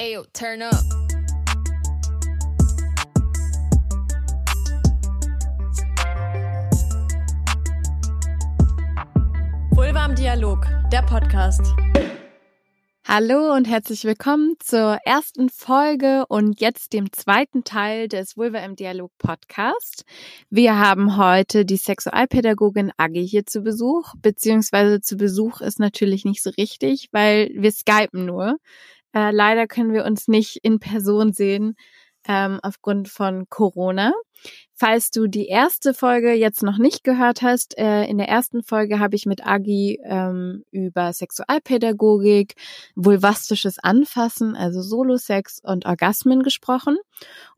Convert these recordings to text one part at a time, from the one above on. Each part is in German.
Ayo, turn up. Vulva im Dialog, der Podcast. Hallo und herzlich willkommen zur ersten Folge und jetzt dem zweiten Teil des Vulva im Dialog Podcast. Wir haben heute die Sexualpädagogin Agi hier zu Besuch, beziehungsweise zu Besuch ist natürlich nicht so richtig, weil wir skypen nur. Äh, leider können wir uns nicht in Person sehen ähm, aufgrund von Corona. Falls du die erste Folge jetzt noch nicht gehört hast, äh, in der ersten Folge habe ich mit Agi ähm, über Sexualpädagogik, vulvastisches Anfassen, also Solosex und Orgasmen gesprochen.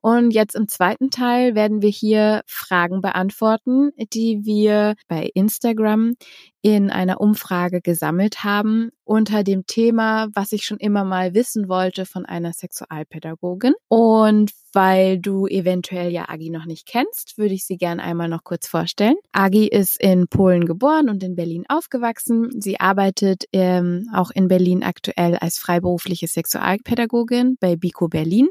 Und jetzt im zweiten Teil werden wir hier Fragen beantworten, die wir bei Instagram in einer Umfrage gesammelt haben unter dem Thema, was ich schon immer mal wissen wollte von einer Sexualpädagogin. Und weil du eventuell ja Agi noch nicht kennst, würde ich sie gern einmal noch kurz vorstellen. Agi ist in Polen geboren und in Berlin aufgewachsen. Sie arbeitet ähm, auch in Berlin aktuell als freiberufliche Sexualpädagogin bei Biko Berlin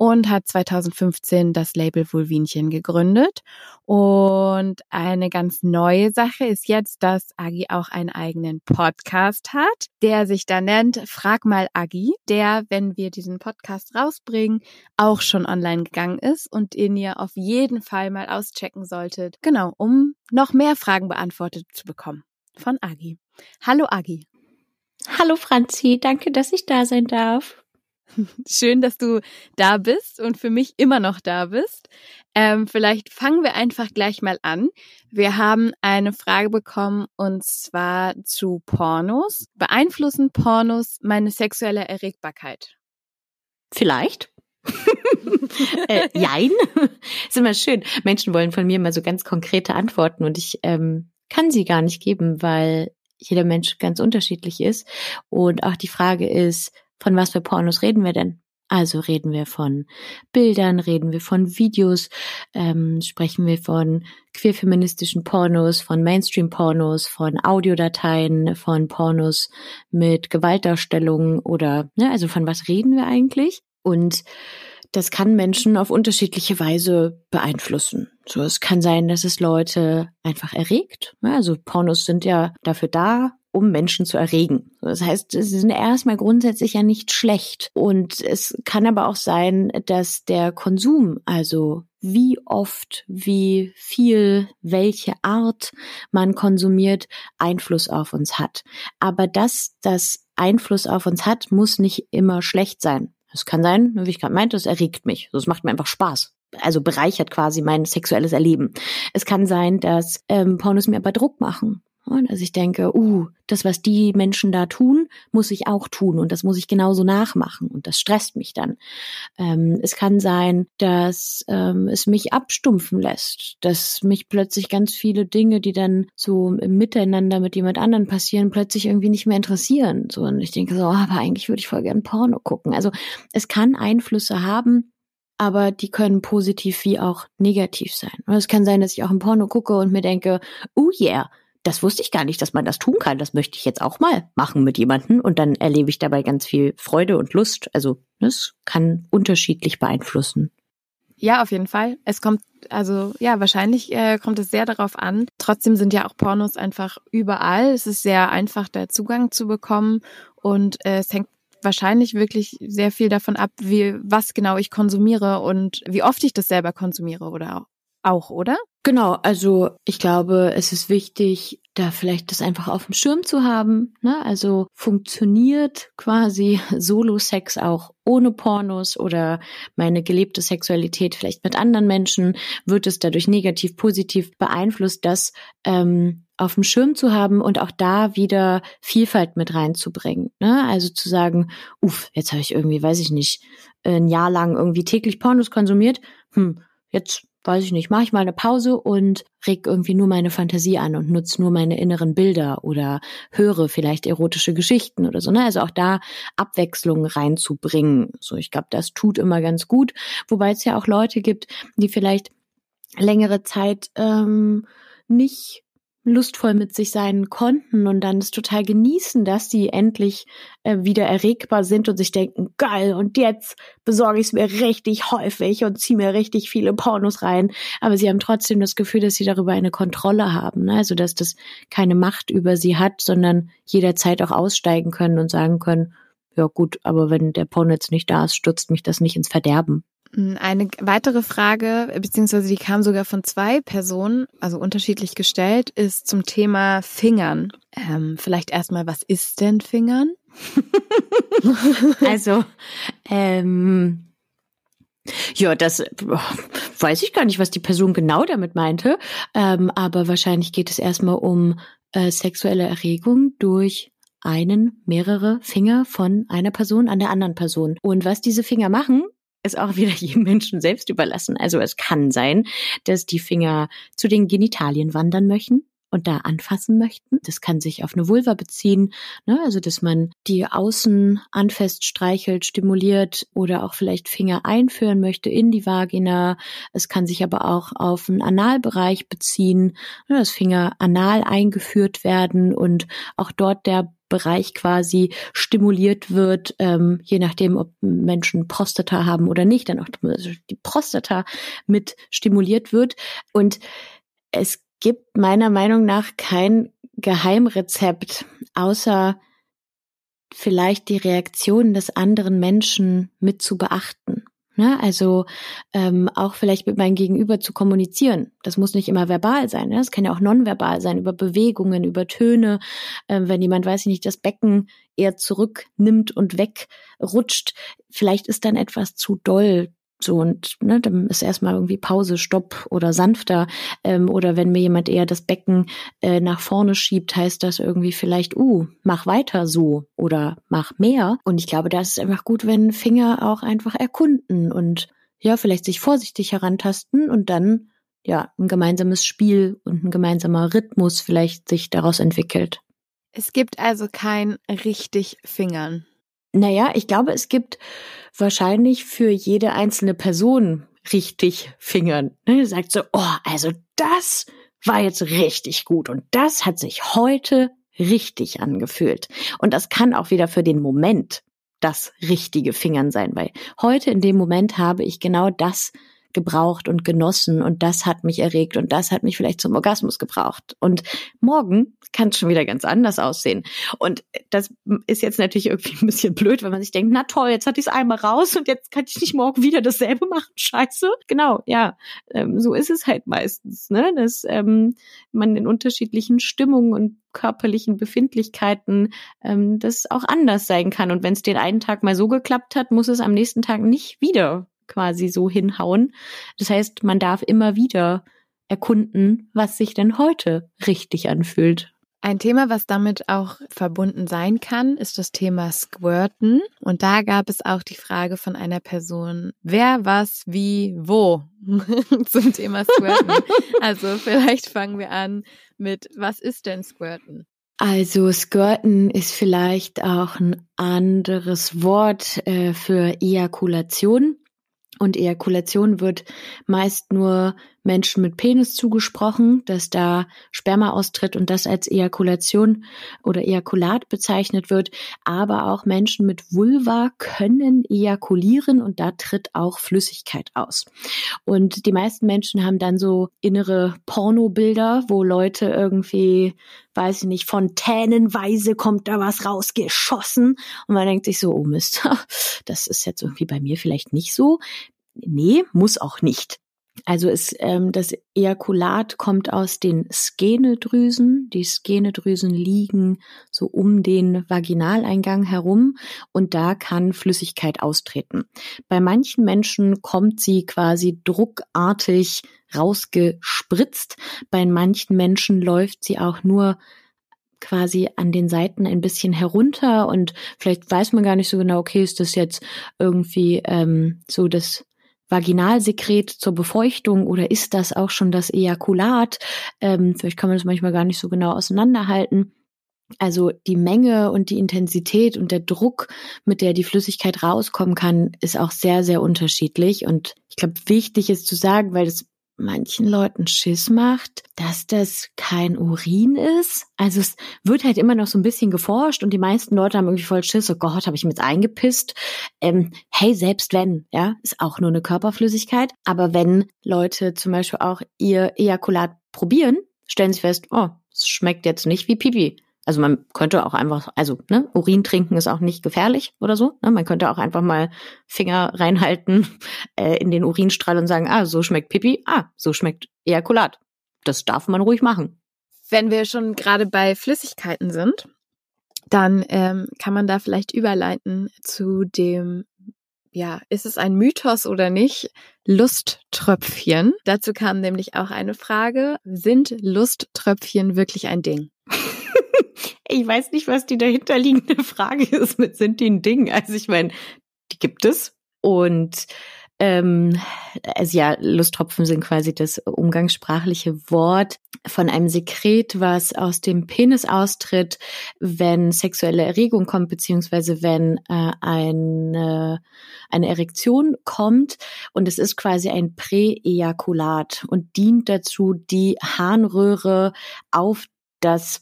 und hat 2015 das Label Vulvinchen gegründet. Und eine ganz neue Sache ist jetzt, dass Agi auch einen eigenen Podcast hat, der sich da nennt Frag mal Agi, der, wenn wir diesen Podcast rausbringen, auch schon online gegangen ist und den ihr auf jeden Fall mal auschecken solltet. Genau, um noch mehr Fragen beantwortet zu bekommen von Agi. Hallo Agi. Hallo Franzi, danke, dass ich da sein darf. Schön, dass du da bist und für mich immer noch da bist. Ähm, vielleicht fangen wir einfach gleich mal an. Wir haben eine Frage bekommen und zwar zu Pornos. Beeinflussen Pornos meine sexuelle Erregbarkeit? Vielleicht. Äh, jein. ist immer schön. Menschen wollen von mir immer so ganz konkrete Antworten und ich ähm, kann sie gar nicht geben, weil jeder Mensch ganz unterschiedlich ist. Und auch die Frage ist, von was für Pornos reden wir denn? Also reden wir von Bildern, reden wir von Videos, ähm, sprechen wir von queerfeministischen Pornos, von Mainstream-Pornos, von Audiodateien, von Pornos mit Gewaltdarstellungen oder, ne, also von was reden wir eigentlich? Und das kann Menschen auf unterschiedliche Weise beeinflussen. So, es kann sein, dass es Leute einfach erregt. Also Pornos sind ja dafür da, um Menschen zu erregen. Das heißt, sie sind erstmal grundsätzlich ja nicht schlecht. Und es kann aber auch sein, dass der Konsum, also wie oft, wie viel, welche Art man konsumiert, Einfluss auf uns hat. Aber dass das Einfluss auf uns hat, muss nicht immer schlecht sein. Es kann sein, wie ich gerade meinte, es erregt mich. Das macht mir einfach Spaß also bereichert quasi mein sexuelles Erleben. Es kann sein, dass ähm, Pornos mir aber Druck machen. Also ich denke, uh, das, was die Menschen da tun, muss ich auch tun und das muss ich genauso nachmachen und das stresst mich dann. Ähm, es kann sein, dass ähm, es mich abstumpfen lässt, dass mich plötzlich ganz viele Dinge, die dann so im Miteinander mit jemand anderen passieren, plötzlich irgendwie nicht mehr interessieren. So und ich denke so, aber eigentlich würde ich voll gern Porno gucken. Also es kann Einflüsse haben, aber die können positiv wie auch negativ sein. es kann sein, dass ich auch ein Porno gucke und mir denke, oh yeah, das wusste ich gar nicht, dass man das tun kann. Das möchte ich jetzt auch mal machen mit jemandem und dann erlebe ich dabei ganz viel Freude und Lust. Also das kann unterschiedlich beeinflussen. Ja, auf jeden Fall. Es kommt, also ja, wahrscheinlich äh, kommt es sehr darauf an. Trotzdem sind ja auch Pornos einfach überall. Es ist sehr einfach, da Zugang zu bekommen und äh, es hängt wahrscheinlich wirklich sehr viel davon ab, wie was genau ich konsumiere und wie oft ich das selber konsumiere oder auch, oder? Genau, also ich glaube, es ist wichtig, da vielleicht das einfach auf dem Schirm zu haben. Ne? Also funktioniert quasi Solo-Sex auch ohne Pornos oder meine gelebte Sexualität vielleicht mit anderen Menschen? Wird es dadurch negativ, positiv beeinflusst, das ähm, auf dem Schirm zu haben und auch da wieder Vielfalt mit reinzubringen. Ne? Also zu sagen, uff, jetzt habe ich irgendwie, weiß ich nicht, ein Jahr lang irgendwie täglich Pornos konsumiert. Hm, jetzt weiß ich nicht, mache ich mal eine Pause und reg irgendwie nur meine Fantasie an und nutze nur meine inneren Bilder oder höre vielleicht erotische Geschichten oder so. Ne? Also auch da Abwechslung reinzubringen. So, ich glaube, das tut immer ganz gut. Wobei es ja auch Leute gibt, die vielleicht längere Zeit ähm, nicht lustvoll mit sich sein konnten und dann es total genießen, dass sie endlich äh, wieder erregbar sind und sich denken, geil, und jetzt besorge ich es mir richtig häufig und ziehe mir richtig viele Pornos rein. Aber sie haben trotzdem das Gefühl, dass sie darüber eine Kontrolle haben. Ne? Also dass das keine Macht über sie hat, sondern jederzeit auch aussteigen können und sagen können, ja gut, aber wenn der Porno jetzt nicht da ist, stürzt mich das nicht ins Verderben. Hm, eine weitere Frage, beziehungsweise die kam sogar von zwei Personen, also unterschiedlich gestellt, ist zum Thema Fingern. Ähm, vielleicht erstmal, was ist denn Fingern? also, ähm, ja, das weiß ich gar nicht, was die Person genau damit meinte, ähm, aber wahrscheinlich geht es erstmal um äh, sexuelle Erregung durch einen, mehrere Finger von einer Person an der anderen Person. Und was diese Finger machen, ist auch wieder jedem Menschen selbst überlassen. Also es kann sein, dass die Finger zu den Genitalien wandern möchten und da anfassen möchten. Das kann sich auf eine Vulva beziehen, ne? also dass man die außen anfest streichelt, stimuliert oder auch vielleicht Finger einführen möchte in die Vagina. Es kann sich aber auch auf einen Analbereich beziehen, ne? dass Finger anal eingeführt werden und auch dort der Bereich quasi stimuliert wird, ähm, je nachdem, ob Menschen Prostata haben oder nicht, dann auch die Prostata mit stimuliert wird. Und es gibt meiner Meinung nach kein Geheimrezept, außer vielleicht die Reaktion des anderen Menschen mit zu beachten. Ne? Also ähm, auch vielleicht mit meinem Gegenüber zu kommunizieren. Das muss nicht immer verbal sein. Ne? Das kann ja auch nonverbal sein, über Bewegungen, über Töne. Ähm, wenn jemand, weiß ich nicht, das Becken eher zurücknimmt und wegrutscht, vielleicht ist dann etwas zu doll so und ne, dann ist erstmal irgendwie Pause, Stopp oder sanfter. Ähm, oder wenn mir jemand eher das Becken äh, nach vorne schiebt, heißt das irgendwie vielleicht, uh, mach weiter so oder mach mehr. Und ich glaube, da ist es einfach gut, wenn Finger auch einfach erkunden und ja, vielleicht sich vorsichtig herantasten und dann ja ein gemeinsames Spiel und ein gemeinsamer Rhythmus vielleicht sich daraus entwickelt. Es gibt also kein richtig Fingern. Naja, ich glaube, es gibt wahrscheinlich für jede einzelne Person richtig Fingern. Ne? Sagt so, oh, also das war jetzt richtig gut und das hat sich heute richtig angefühlt. Und das kann auch wieder für den Moment das richtige Fingern sein, weil heute in dem Moment habe ich genau das gebraucht und genossen und das hat mich erregt und das hat mich vielleicht zum Orgasmus gebraucht. Und morgen kann es schon wieder ganz anders aussehen. Und das ist jetzt natürlich irgendwie ein bisschen blöd, wenn man sich denkt, na toll, jetzt hatte ich es einmal raus und jetzt kann ich nicht morgen wieder dasselbe machen. Scheiße. Genau, ja. Ähm, so ist es halt meistens, ne? Dass ähm, man in unterschiedlichen Stimmungen und körperlichen Befindlichkeiten ähm, das auch anders sein kann. Und wenn es den einen Tag mal so geklappt hat, muss es am nächsten Tag nicht wieder quasi so hinhauen. Das heißt, man darf immer wieder erkunden, was sich denn heute richtig anfühlt. Ein Thema, was damit auch verbunden sein kann, ist das Thema Squirten. Und da gab es auch die Frage von einer Person, wer, was, wie, wo zum Thema Squirten. also vielleicht fangen wir an mit, was ist denn Squirten? Also Squirten ist vielleicht auch ein anderes Wort äh, für Ejakulation. Und Ejakulation wird meist nur Menschen mit Penis zugesprochen, dass da Sperma austritt und das als Ejakulation oder Ejakulat bezeichnet wird. Aber auch Menschen mit Vulva können ejakulieren und da tritt auch Flüssigkeit aus. Und die meisten Menschen haben dann so innere Pornobilder, wo Leute irgendwie, weiß ich nicht, fontänenweise kommt da was rausgeschossen und man denkt sich so, oh Mist, das ist jetzt irgendwie bei mir vielleicht nicht so. Nee, muss auch nicht. Also es, ähm, das Ejakulat kommt aus den Skenedrüsen. Die Skenedrüsen liegen so um den Vaginaleingang herum und da kann Flüssigkeit austreten. Bei manchen Menschen kommt sie quasi druckartig rausgespritzt. Bei manchen Menschen läuft sie auch nur quasi an den Seiten ein bisschen herunter und vielleicht weiß man gar nicht so genau, okay, ist das jetzt irgendwie ähm, so das Vaginalsekret zur Befeuchtung oder ist das auch schon das Ejakulat? Ähm, vielleicht kann man das manchmal gar nicht so genau auseinanderhalten. Also die Menge und die Intensität und der Druck, mit der die Flüssigkeit rauskommen kann, ist auch sehr, sehr unterschiedlich. Und ich glaube, wichtig ist zu sagen, weil das manchen Leuten Schiss macht, dass das kein Urin ist. Also es wird halt immer noch so ein bisschen geforscht und die meisten Leute haben irgendwie voll Schiss, oh Gott, habe ich jetzt eingepisst. Ähm, hey, selbst wenn, ja, ist auch nur eine Körperflüssigkeit. Aber wenn Leute zum Beispiel auch ihr Ejakulat probieren, stellen sie fest, oh, es schmeckt jetzt nicht wie Pipi. Also man könnte auch einfach, also ne, Urin trinken ist auch nicht gefährlich oder so. Ne? Man könnte auch einfach mal Finger reinhalten äh, in den Urinstrahl und sagen, ah, so schmeckt Pipi, ah, so schmeckt Ejakulat. Das darf man ruhig machen. Wenn wir schon gerade bei Flüssigkeiten sind, dann ähm, kann man da vielleicht überleiten zu dem, ja, ist es ein Mythos oder nicht? Lusttröpfchen. Dazu kam nämlich auch eine Frage, sind Lusttröpfchen wirklich ein Ding? Ich weiß nicht, was die dahinterliegende Frage ist mit sind die ein Ding. Also ich meine, die gibt es. Und ähm, also ja, Lusttropfen sind quasi das umgangssprachliche Wort von einem Sekret, was aus dem Penis austritt, wenn sexuelle Erregung kommt, beziehungsweise wenn äh, eine, eine Erektion kommt. Und es ist quasi ein Präejakulat und dient dazu, die Harnröhre auf das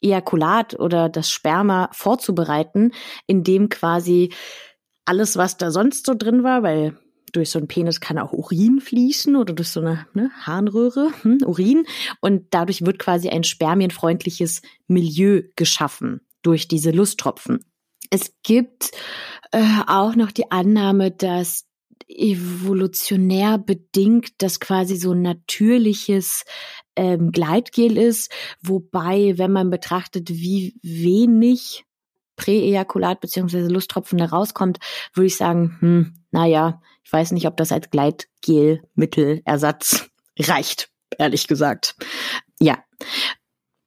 Ejakulat oder das Sperma vorzubereiten, indem quasi alles, was da sonst so drin war, weil durch so einen Penis kann auch Urin fließen oder durch so eine ne, Harnröhre, hm, Urin. Und dadurch wird quasi ein spermienfreundliches Milieu geschaffen durch diese Lusttropfen. Es gibt äh, auch noch die Annahme, dass evolutionär bedingt das quasi so ein natürliches ähm, Gleitgel ist, wobei, wenn man betrachtet, wie wenig Präejakulat beziehungsweise Lusttropfen da rauskommt, würde ich sagen, hm, naja, ich weiß nicht, ob das als Gleitgelmittelersatz reicht, ehrlich gesagt. Ja,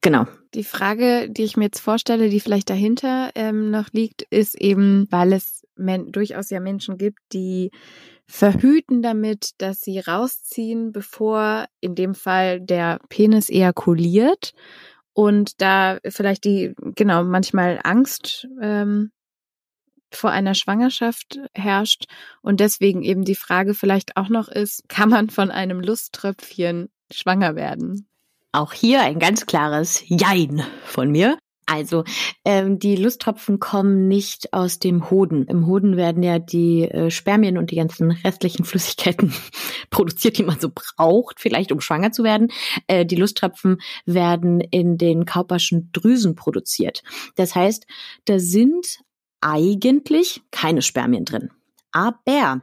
genau. Die Frage, die ich mir jetzt vorstelle, die vielleicht dahinter ähm, noch liegt, ist eben, weil es durchaus ja Menschen gibt, die verhüten damit, dass sie rausziehen, bevor in dem Fall der Penis ejakuliert und da vielleicht die, genau, manchmal Angst ähm, vor einer Schwangerschaft herrscht und deswegen eben die Frage vielleicht auch noch ist, kann man von einem Lusttröpfchen schwanger werden? Auch hier ein ganz klares Jein von mir. Also, ähm, die Lusttropfen kommen nicht aus dem Hoden. Im Hoden werden ja die äh, Spermien und die ganzen restlichen Flüssigkeiten produziert, die man so braucht, vielleicht um schwanger zu werden. Äh, die Lusttropfen werden in den kauperschen Drüsen produziert. Das heißt, da sind eigentlich keine Spermien drin. Aber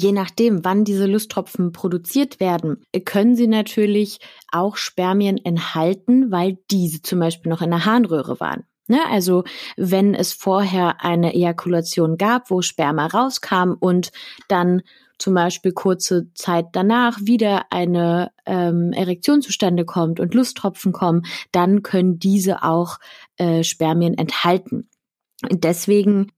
Je nachdem, wann diese Lusttropfen produziert werden, können sie natürlich auch Spermien enthalten, weil diese zum Beispiel noch in der Harnröhre waren. Ne? Also wenn es vorher eine Ejakulation gab, wo Sperma rauskam und dann zum Beispiel kurze Zeit danach wieder eine ähm, Erektion zustande kommt und Lusttropfen kommen, dann können diese auch äh, Spermien enthalten. Deswegen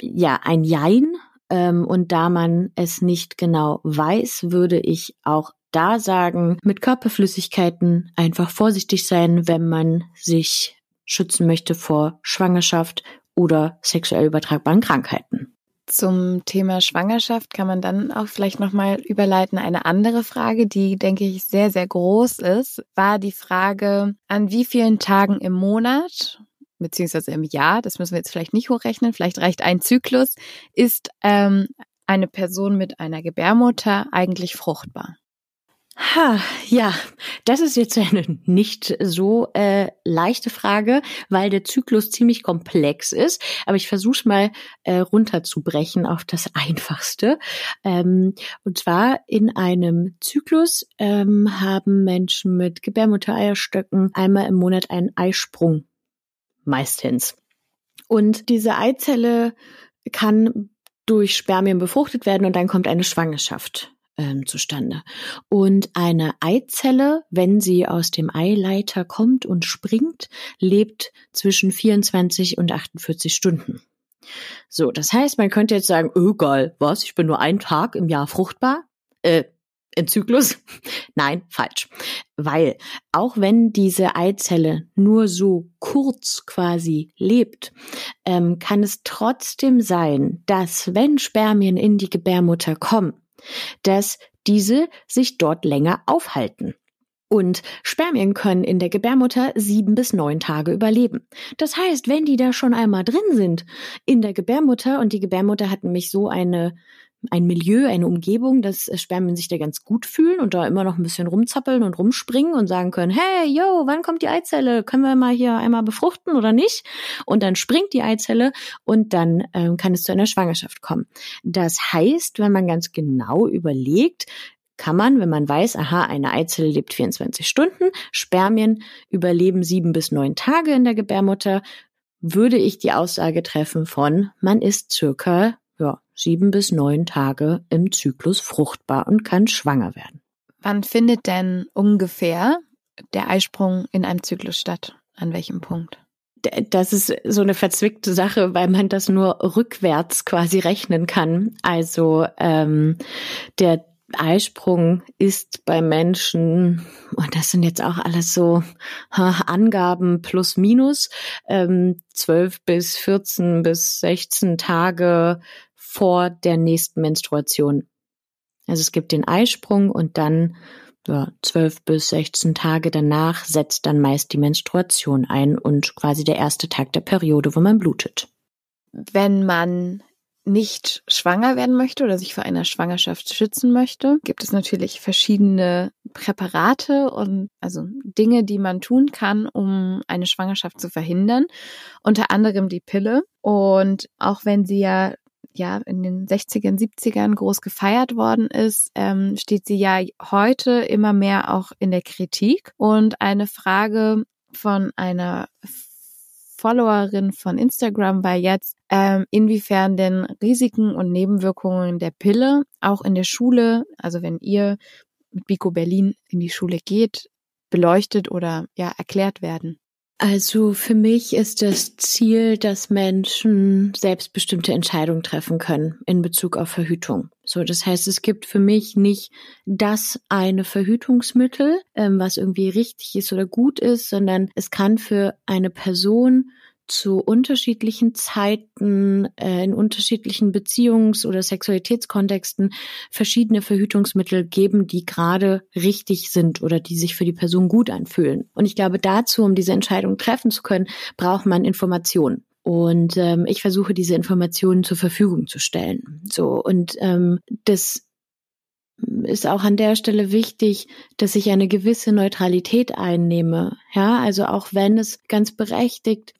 ja ein Jein und da man es nicht genau weiß, würde ich auch da sagen, mit Körperflüssigkeiten einfach vorsichtig sein, wenn man sich schützen möchte vor Schwangerschaft oder sexuell übertragbaren Krankheiten. Zum Thema Schwangerschaft kann man dann auch vielleicht nochmal überleiten. Eine andere Frage, die, denke ich, sehr, sehr groß ist, war die Frage, an wie vielen Tagen im Monat beziehungsweise im Jahr, das müssen wir jetzt vielleicht nicht hochrechnen, vielleicht reicht ein Zyklus, ist ähm, eine Person mit einer Gebärmutter eigentlich fruchtbar? Ha, ja, das ist jetzt eine nicht so äh, leichte Frage, weil der Zyklus ziemlich komplex ist. Aber ich versuche mal äh, runterzubrechen auf das Einfachste. Ähm, und zwar in einem Zyklus ähm, haben Menschen mit Gebärmuttereierstöcken einmal im Monat einen Eisprung meistens. Und diese Eizelle kann durch Spermien befruchtet werden und dann kommt eine Schwangerschaft ähm, zustande. Und eine Eizelle, wenn sie aus dem Eileiter kommt und springt, lebt zwischen 24 und 48 Stunden. So, das heißt, man könnte jetzt sagen, oh geil, was, ich bin nur einen Tag im Jahr fruchtbar. Äh, im Zyklus? Nein, falsch. Weil auch wenn diese Eizelle nur so kurz quasi lebt, ähm, kann es trotzdem sein, dass wenn Spermien in die Gebärmutter kommen, dass diese sich dort länger aufhalten. Und Spermien können in der Gebärmutter sieben bis neun Tage überleben. Das heißt, wenn die da schon einmal drin sind in der Gebärmutter und die Gebärmutter hat nämlich so eine ein Milieu, eine Umgebung, dass Spermien sich da ganz gut fühlen und da immer noch ein bisschen rumzappeln und rumspringen und sagen können, hey, yo, wann kommt die Eizelle? Können wir mal hier einmal befruchten oder nicht? Und dann springt die Eizelle und dann ähm, kann es zu einer Schwangerschaft kommen. Das heißt, wenn man ganz genau überlegt, kann man, wenn man weiß, aha, eine Eizelle lebt 24 Stunden, Spermien überleben sieben bis neun Tage in der Gebärmutter, würde ich die Aussage treffen von, man ist circa sieben bis neun Tage im Zyklus fruchtbar und kann schwanger werden. Wann findet denn ungefähr der Eisprung in einem Zyklus statt? An welchem Punkt? Das ist so eine verzwickte Sache, weil man das nur rückwärts quasi rechnen kann. Also ähm, der Eisprung ist bei Menschen, und das sind jetzt auch alles so Angaben plus minus, ähm, 12 bis 14 bis 16 Tage vor der nächsten Menstruation. Also es gibt den Eisprung und dann ja, 12 bis 16 Tage danach setzt dann meist die Menstruation ein und quasi der erste Tag der Periode, wo man blutet. Wenn man nicht schwanger werden möchte oder sich vor einer Schwangerschaft schützen möchte, gibt es natürlich verschiedene Präparate und also Dinge, die man tun kann, um eine Schwangerschaft zu verhindern. Unter anderem die Pille. Und auch wenn sie ja ja in den 60ern, 70ern groß gefeiert worden ist, ähm, steht sie ja heute immer mehr auch in der Kritik. Und eine Frage von einer Followerin von Instagram war jetzt, ähm, inwiefern denn Risiken und Nebenwirkungen der Pille auch in der Schule, also wenn ihr mit Bico Berlin in die Schule geht, beleuchtet oder ja erklärt werden. Also für mich ist das Ziel, dass Menschen selbstbestimmte Entscheidungen treffen können in Bezug auf Verhütung. So, das heißt, es gibt für mich nicht das eine Verhütungsmittel, ähm, was irgendwie richtig ist oder gut ist, sondern es kann für eine Person zu unterschiedlichen Zeiten, äh, in unterschiedlichen Beziehungs- oder Sexualitätskontexten verschiedene Verhütungsmittel geben, die gerade richtig sind oder die sich für die Person gut anfühlen. Und ich glaube, dazu, um diese Entscheidung treffen zu können, braucht man Informationen. Und ähm, ich versuche diese Informationen zur Verfügung zu stellen. So und ähm, das ist auch an der Stelle wichtig, dass ich eine gewisse Neutralität einnehme. Ja, also auch wenn es ganz berechtigt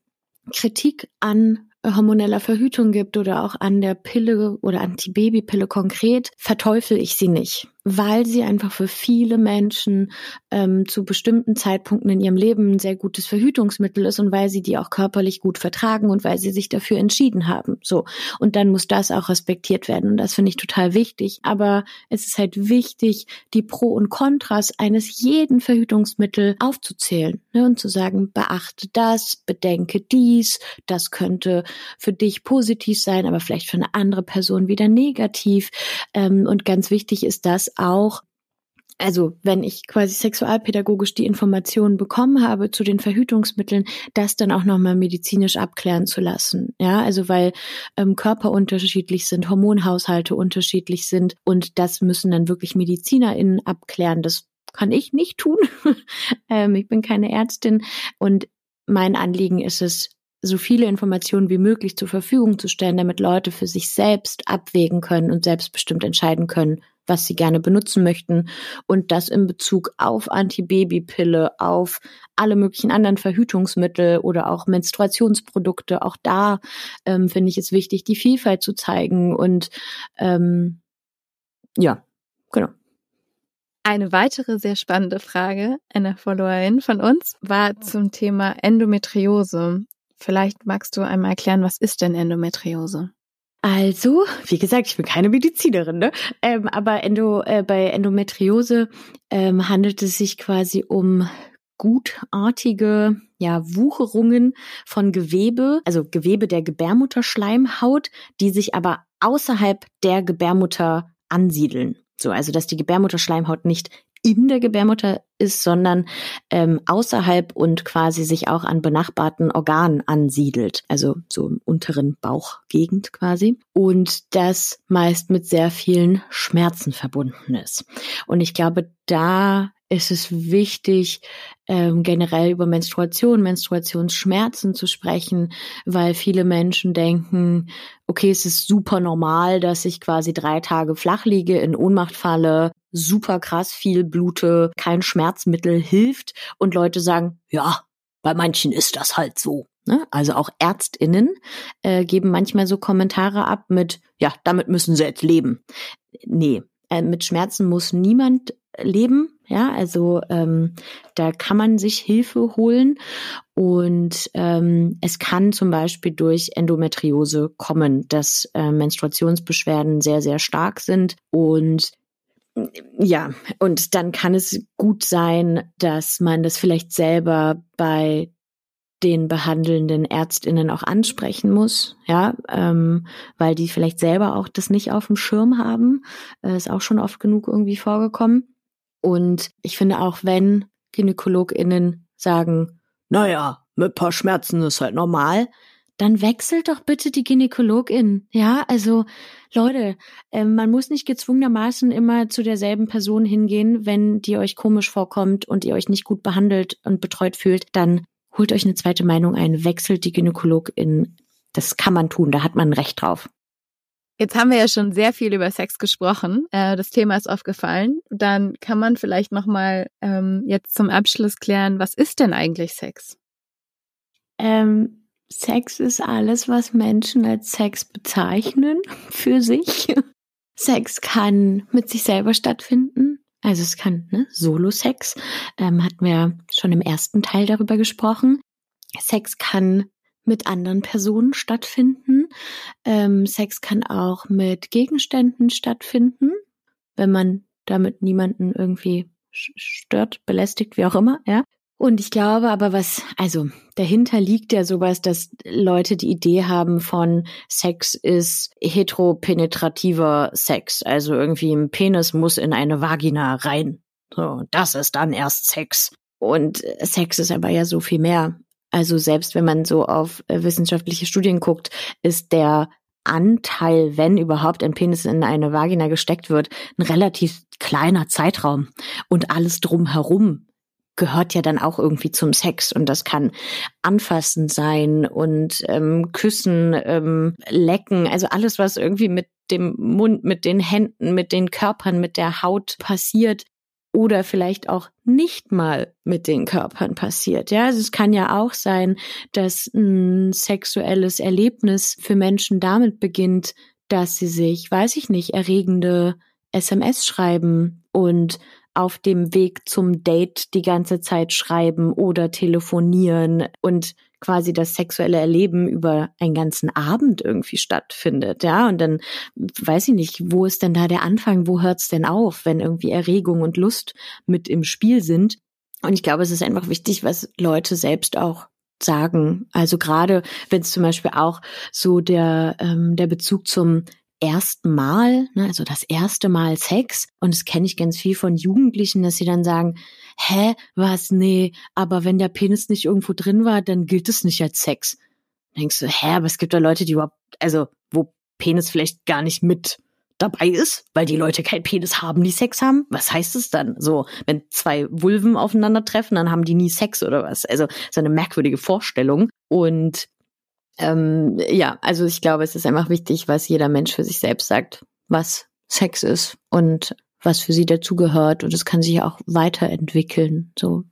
Kritik an hormoneller Verhütung gibt oder auch an der Pille oder Antibabypille konkret, verteufel ich sie nicht weil sie einfach für viele Menschen ähm, zu bestimmten Zeitpunkten in ihrem Leben ein sehr gutes Verhütungsmittel ist und weil sie die auch körperlich gut vertragen und weil sie sich dafür entschieden haben. So. Und dann muss das auch respektiert werden. Und das finde ich total wichtig. Aber es ist halt wichtig, die Pro und Kontras eines jeden Verhütungsmittel aufzuzählen ne, und zu sagen, beachte das, bedenke dies, das könnte für dich positiv sein, aber vielleicht für eine andere Person wieder negativ. Ähm, und ganz wichtig ist das, auch also wenn ich quasi sexualpädagogisch die Informationen bekommen habe zu den Verhütungsmitteln, das dann auch nochmal medizinisch abklären zu lassen. Ja, also weil ähm, Körper unterschiedlich sind, Hormonhaushalte unterschiedlich sind und das müssen dann wirklich MedizinerInnen abklären. Das kann ich nicht tun. ähm, ich bin keine Ärztin und mein Anliegen ist es, so viele Informationen wie möglich zur Verfügung zu stellen, damit Leute für sich selbst abwägen können und selbstbestimmt entscheiden können, was sie gerne benutzen möchten und das in Bezug auf Antibabypille, auf alle möglichen anderen Verhütungsmittel oder auch Menstruationsprodukte. Auch da ähm, finde ich es wichtig, die Vielfalt zu zeigen und ähm, ja, genau. Eine weitere sehr spannende Frage einer Followerin von uns war zum Thema Endometriose. Vielleicht magst du einmal erklären, was ist denn Endometriose? Also, wie gesagt, ich bin keine Medizinerin, ne? Ähm, aber Endo, äh, bei Endometriose ähm, handelt es sich quasi um gutartige ja, Wucherungen von Gewebe, also Gewebe der Gebärmutterschleimhaut, die sich aber außerhalb der Gebärmutter ansiedeln. So, also dass die Gebärmutterschleimhaut nicht in der Gebärmutter ist, sondern ähm, außerhalb und quasi sich auch an benachbarten Organen ansiedelt, also so im unteren Bauchgegend quasi. Und das meist mit sehr vielen Schmerzen verbunden ist. Und ich glaube, da ist es wichtig, ähm, generell über Menstruation, Menstruationsschmerzen zu sprechen, weil viele Menschen denken, okay, es ist super normal, dass ich quasi drei Tage flach liege, in Ohnmacht falle, super krass viel blute, kein Schmerzmittel hilft und Leute sagen, ja, bei manchen ist das halt so. Ne? Also auch Ärztinnen äh, geben manchmal so Kommentare ab mit, ja, damit müssen sie jetzt leben. Nee, äh, mit Schmerzen muss niemand leben. Ja, also ähm, da kann man sich Hilfe holen und ähm, es kann zum Beispiel durch Endometriose kommen, dass äh, Menstruationsbeschwerden sehr, sehr stark sind und ja, und dann kann es gut sein, dass man das vielleicht selber bei den behandelnden Ärztinnen auch ansprechen muss, ja, ähm, weil die vielleicht selber auch das nicht auf dem Schirm haben. Äh, ist auch schon oft genug irgendwie vorgekommen. Und ich finde auch, wenn GynäkologInnen sagen, naja, mit paar Schmerzen ist halt normal, dann wechselt doch bitte die Gynäkologin. Ja, also Leute, äh, man muss nicht gezwungenermaßen immer zu derselben Person hingehen, wenn die euch komisch vorkommt und ihr euch nicht gut behandelt und betreut fühlt, dann holt euch eine zweite Meinung ein, wechselt die Gynäkologin. Das kann man tun, da hat man ein Recht drauf. Jetzt haben wir ja schon sehr viel über Sex gesprochen. Äh, das Thema ist aufgefallen. Dann kann man vielleicht noch mal ähm, jetzt zum Abschluss klären, was ist denn eigentlich Sex? Ähm, Sex ist alles, was Menschen als Sex bezeichnen für sich. Sex kann mit sich selber stattfinden. Also es kann ne, Solo-Sex, ähm, hatten wir schon im ersten Teil darüber gesprochen. Sex kann mit anderen Personen stattfinden. Ähm, Sex kann auch mit Gegenständen stattfinden, wenn man damit niemanden irgendwie stört, belästigt, wie auch immer, ja. Und ich glaube aber, was, also dahinter liegt ja sowas, dass Leute die Idee haben von Sex ist heteropenetrativer Sex. Also irgendwie ein Penis muss in eine Vagina rein. So, das ist dann erst Sex. Und Sex ist aber ja so viel mehr. Also selbst wenn man so auf wissenschaftliche Studien guckt, ist der Anteil, wenn überhaupt ein Penis in eine Vagina gesteckt wird, ein relativ kleiner Zeitraum. Und alles drumherum gehört ja dann auch irgendwie zum Sex und das kann anfassen sein und ähm, küssen, ähm, lecken, also alles, was irgendwie mit dem Mund, mit den Händen, mit den Körpern, mit der Haut passiert, oder vielleicht auch nicht mal mit den Körpern passiert. Ja, also es kann ja auch sein, dass ein sexuelles Erlebnis für Menschen damit beginnt, dass sie sich, weiß ich nicht, erregende SMS schreiben und auf dem Weg zum Date die ganze Zeit schreiben oder telefonieren und quasi das sexuelle Erleben über einen ganzen Abend irgendwie stattfindet, ja, und dann weiß ich nicht, wo ist denn da der Anfang, wo hört's denn auf, wenn irgendwie Erregung und Lust mit im Spiel sind? Und ich glaube, es ist einfach wichtig, was Leute selbst auch sagen. Also gerade wenn es zum Beispiel auch so der ähm, der Bezug zum ersten Mal, ne, also das erste Mal Sex. Und das kenne ich ganz viel von Jugendlichen, dass sie dann sagen, hä, was, nee, aber wenn der Penis nicht irgendwo drin war, dann gilt es nicht als Sex. Dann denkst du, hä, aber es gibt da Leute, die überhaupt, also wo Penis vielleicht gar nicht mit dabei ist, weil die Leute keinen Penis haben, die Sex haben. Was heißt es dann? So, wenn zwei Vulven aufeinandertreffen, dann haben die nie Sex oder was? Also, so eine merkwürdige Vorstellung. Und ähm, ja, also ich glaube, es ist einfach wichtig, was jeder Mensch für sich selbst sagt, was Sex ist und was für sie dazugehört und es kann sich auch weiterentwickeln. So.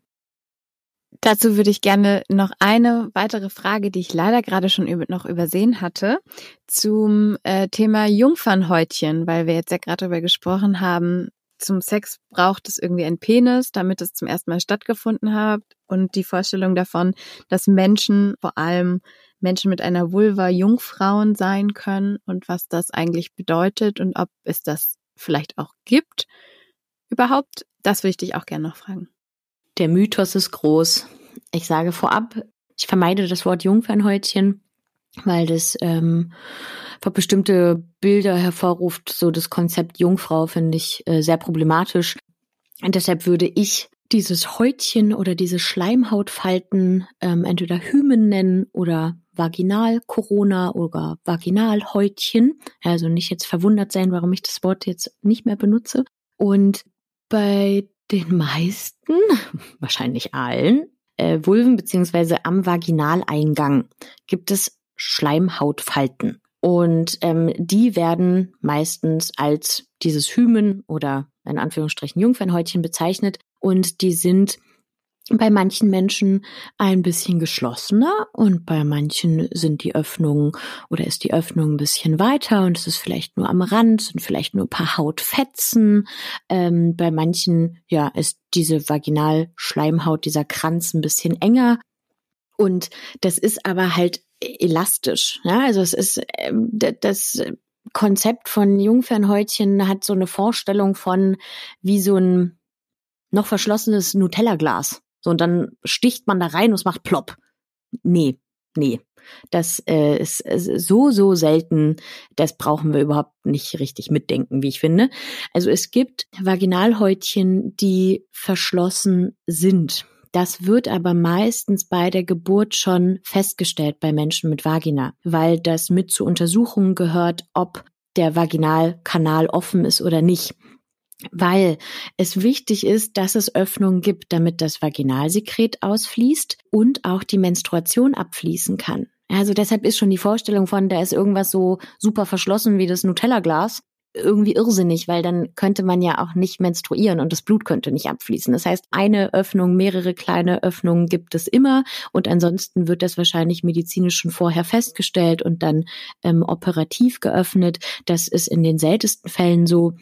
Dazu würde ich gerne noch eine weitere Frage, die ich leider gerade schon noch übersehen hatte, zum äh, Thema Jungfernhäutchen, weil wir jetzt ja gerade darüber gesprochen haben, zum Sex braucht es irgendwie ein Penis, damit es zum ersten Mal stattgefunden hat und die Vorstellung davon, dass Menschen vor allem Menschen mit einer Vulva Jungfrauen sein können und was das eigentlich bedeutet und ob es das vielleicht auch gibt überhaupt. Das würde ich dich auch gerne noch fragen. Der Mythos ist groß. Ich sage vorab, ich vermeide das Wort Jungfernhäutchen, weil das ähm, bestimmte Bilder hervorruft. So das Konzept Jungfrau finde ich äh, sehr problematisch. Und deshalb würde ich dieses Häutchen oder diese Schleimhautfalten ähm, entweder Hymen nennen oder Vaginal-Corona oder Vaginalhäutchen. Also nicht jetzt verwundert sein, warum ich das Wort jetzt nicht mehr benutze. Und bei den meisten, wahrscheinlich allen, äh, Vulven beziehungsweise am Vaginaleingang gibt es Schleimhautfalten. Und ähm, die werden meistens als dieses Hymen oder in Anführungsstrichen Jungfernhäutchen bezeichnet und die sind bei manchen Menschen ein bisschen geschlossener und bei manchen sind die Öffnungen oder ist die Öffnung ein bisschen weiter und es ist vielleicht nur am Rand, sind vielleicht nur ein paar Hautfetzen. Ähm, bei manchen, ja, ist diese Vaginalschleimhaut, dieser Kranz ein bisschen enger. Und das ist aber halt elastisch. Ja? Also es ist ähm, das Konzept von Jungfernhäutchen hat so eine Vorstellung von wie so ein noch verschlossenes Nutella-Glas. So, und dann sticht man da rein und es macht plopp. Nee, nee. Das äh, ist so, so selten. Das brauchen wir überhaupt nicht richtig mitdenken, wie ich finde. Also es gibt Vaginalhäutchen, die verschlossen sind. Das wird aber meistens bei der Geburt schon festgestellt bei Menschen mit Vagina, weil das mit zu Untersuchungen gehört, ob der Vaginalkanal offen ist oder nicht weil es wichtig ist, dass es Öffnungen gibt, damit das Vaginalsekret ausfließt und auch die Menstruation abfließen kann. Also deshalb ist schon die Vorstellung von, da ist irgendwas so super verschlossen wie das Nutella-Glas irgendwie irrsinnig, weil dann könnte man ja auch nicht menstruieren und das Blut könnte nicht abfließen. Das heißt, eine Öffnung, mehrere kleine Öffnungen gibt es immer und ansonsten wird das wahrscheinlich medizinisch schon vorher festgestellt und dann ähm, operativ geöffnet. Das ist in den seltensten Fällen so.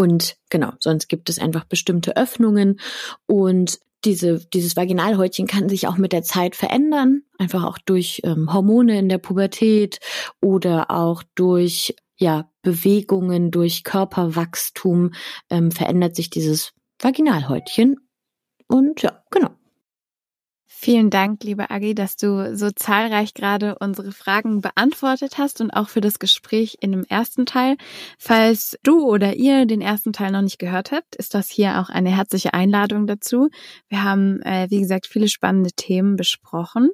Und genau, sonst gibt es einfach bestimmte Öffnungen und diese, dieses Vaginalhäutchen kann sich auch mit der Zeit verändern, einfach auch durch ähm, Hormone in der Pubertät oder auch durch ja, Bewegungen, durch Körperwachstum ähm, verändert sich dieses Vaginalhäutchen. Und ja, genau. Vielen Dank, liebe Agi, dass du so zahlreich gerade unsere Fragen beantwortet hast und auch für das Gespräch in dem ersten Teil. Falls du oder ihr den ersten Teil noch nicht gehört habt, ist das hier auch eine herzliche Einladung dazu. Wir haben, äh, wie gesagt, viele spannende Themen besprochen.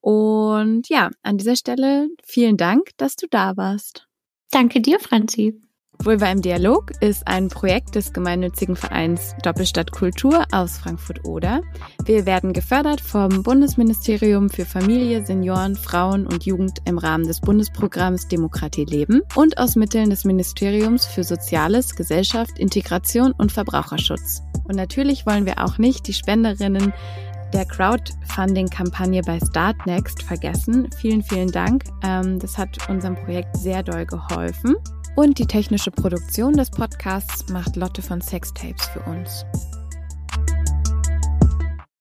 Und ja, an dieser Stelle vielen Dank, dass du da warst. Danke dir, Franzi. Vulva im Dialog ist ein Projekt des gemeinnützigen Vereins Doppelstadt Kultur aus Frankfurt-Oder. Wir werden gefördert vom Bundesministerium für Familie, Senioren, Frauen und Jugend im Rahmen des Bundesprogramms Demokratie leben und aus Mitteln des Ministeriums für Soziales, Gesellschaft, Integration und Verbraucherschutz. Und natürlich wollen wir auch nicht die Spenderinnen der Crowdfunding-Kampagne bei Startnext vergessen. Vielen, vielen Dank. Ähm, das hat unserem Projekt sehr doll geholfen. Und die technische Produktion des Podcasts macht Lotte von Sextapes für uns.